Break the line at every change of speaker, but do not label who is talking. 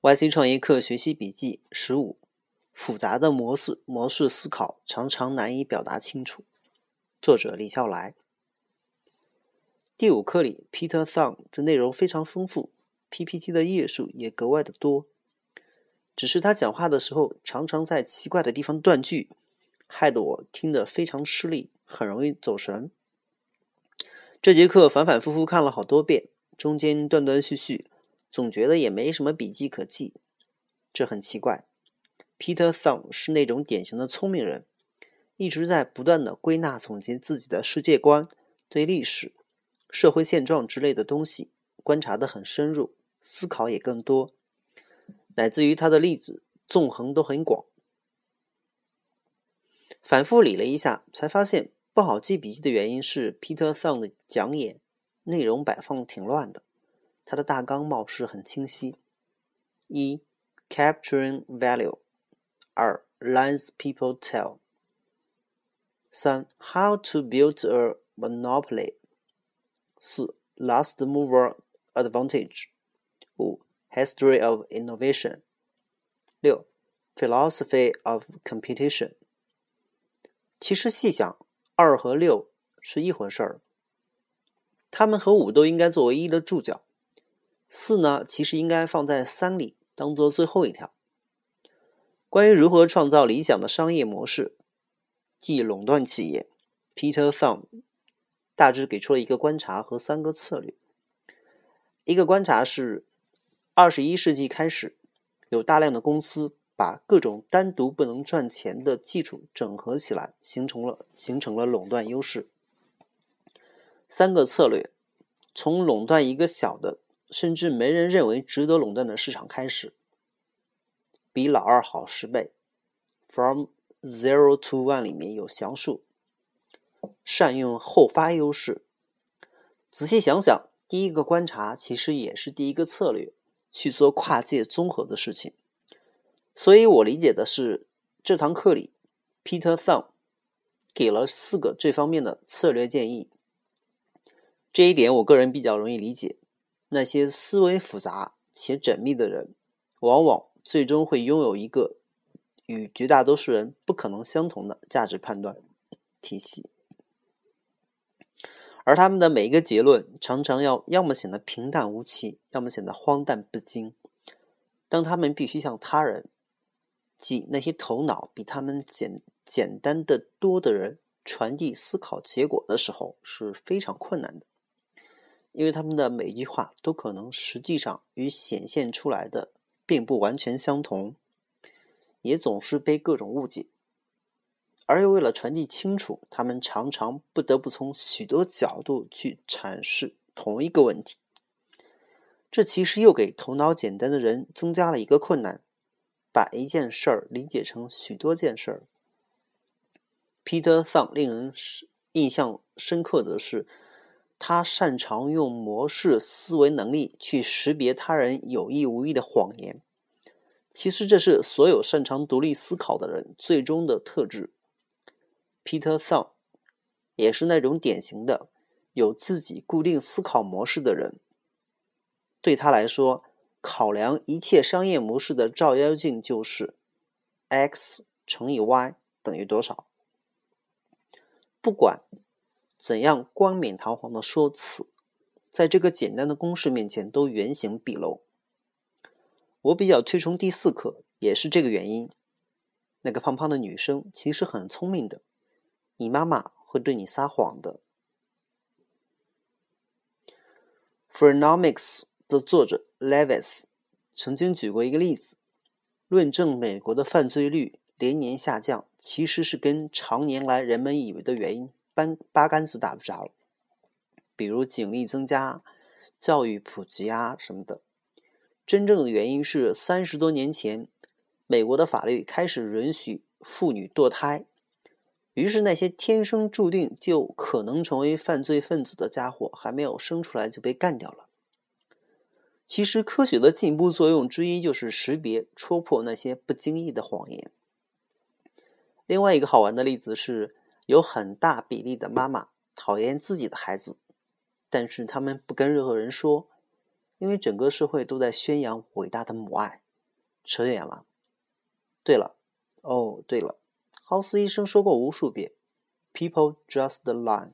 YC 创业课学习笔记十五：复杂的模式模式思考常常难以表达清楚。作者李笑来。第五课里，Peter Thong 的内容非常丰富，PPT 的页数也格外的多。只是他讲话的时候常常在奇怪的地方断句，害得我听得非常吃力，很容易走神。这节课反反复复看了好多遍，中间断断续续。总觉得也没什么笔记可记，这很奇怪。Peter Thong 是那种典型的聪明人，一直在不断的归纳总结自己的世界观，对历史、社会现状之类的东西观察的很深入，思考也更多，乃至于他的例子纵横都很广。反复理了一下，才发现不好记笔记的原因是 Peter Thong 的讲演内容摆放挺乱的。它的大纲貌似很清晰：一，capturing value；二，lines people tell；三，how to build a monopoly；四，last mover advantage；五，history of innovation；六，philosophy of competition。其实细想，二和六是一回事儿，他们和五都应该作为一的注脚。 四呢，其实应该放在三里，当做最后一条。关于如何创造理想的商业模式，即垄断企业，Peter Thom 大致给出了一个观察和三个策略。一个观察是，二十一世纪开始，有大量的公司把各种单独不能赚钱的技术整合起来，形成了形成了垄断优势。三个策略，从垄断一个小的。甚至没人认为值得垄断的市场开始，比老二好十倍。From Zero to One 里面有详述。善用后发优势。仔细想想，第一个观察其实也是第一个策略，去做跨界综合的事情。所以我理解的是，这堂课里，Peter Thum 给了四个这方面的策略建议。这一点我个人比较容易理解。那些思维复杂且缜密的人，往往最终会拥有一个与绝大多数人不可能相同的价值判断体系，而他们的每一个结论常常要要么显得平淡无奇，要么显得荒诞不经。当他们必须向他人，即那些头脑比他们简简单的多的人传递思考结果的时候，是非常困难的。因为他们的每一句话都可能实际上与显现出来的并不完全相同，也总是被各种误解，而又为了传递清楚，他们常常不得不从许多角度去阐释同一个问题。这其实又给头脑简单的人增加了一个困难：把一件事儿理解成许多件事儿。Peter Thom 令人印象深刻的是。他擅长用模式思维能力去识别他人有意无意的谎言。其实这是所有擅长独立思考的人最终的特质。Peter Thum 也是那种典型的有自己固定思考模式的人。对他来说，考量一切商业模式的照妖镜就是 x 乘以 y 等于多少。不管。怎样冠冕堂皇的说辞，在这个简单的公式面前都原形毕露。我比较推崇第四课，也是这个原因。那个胖胖的女生其实很聪明的，你妈妈会对你撒谎的。《Freakonomics》的作者 Levis 曾经举过一个例子，论证美国的犯罪率连年下降，其实是跟常年来人们以为的原因。八八竿子打不着，比如警力增加、教育普及啊什么的。真正的原因是三十多年前，美国的法律开始允许妇女堕胎，于是那些天生注定就可能成为犯罪分子的家伙，还没有生出来就被干掉了。其实，科学的进步作用之一就是识别、戳破那些不经意的谎言。另外一个好玩的例子是。有很大比例的妈妈讨厌自己的孩子，但是他们不跟任何人说，因为整个社会都在宣扬伟大的母爱，扯远了。对了，哦，对了，豪斯医生说过无数遍，“People just lie”。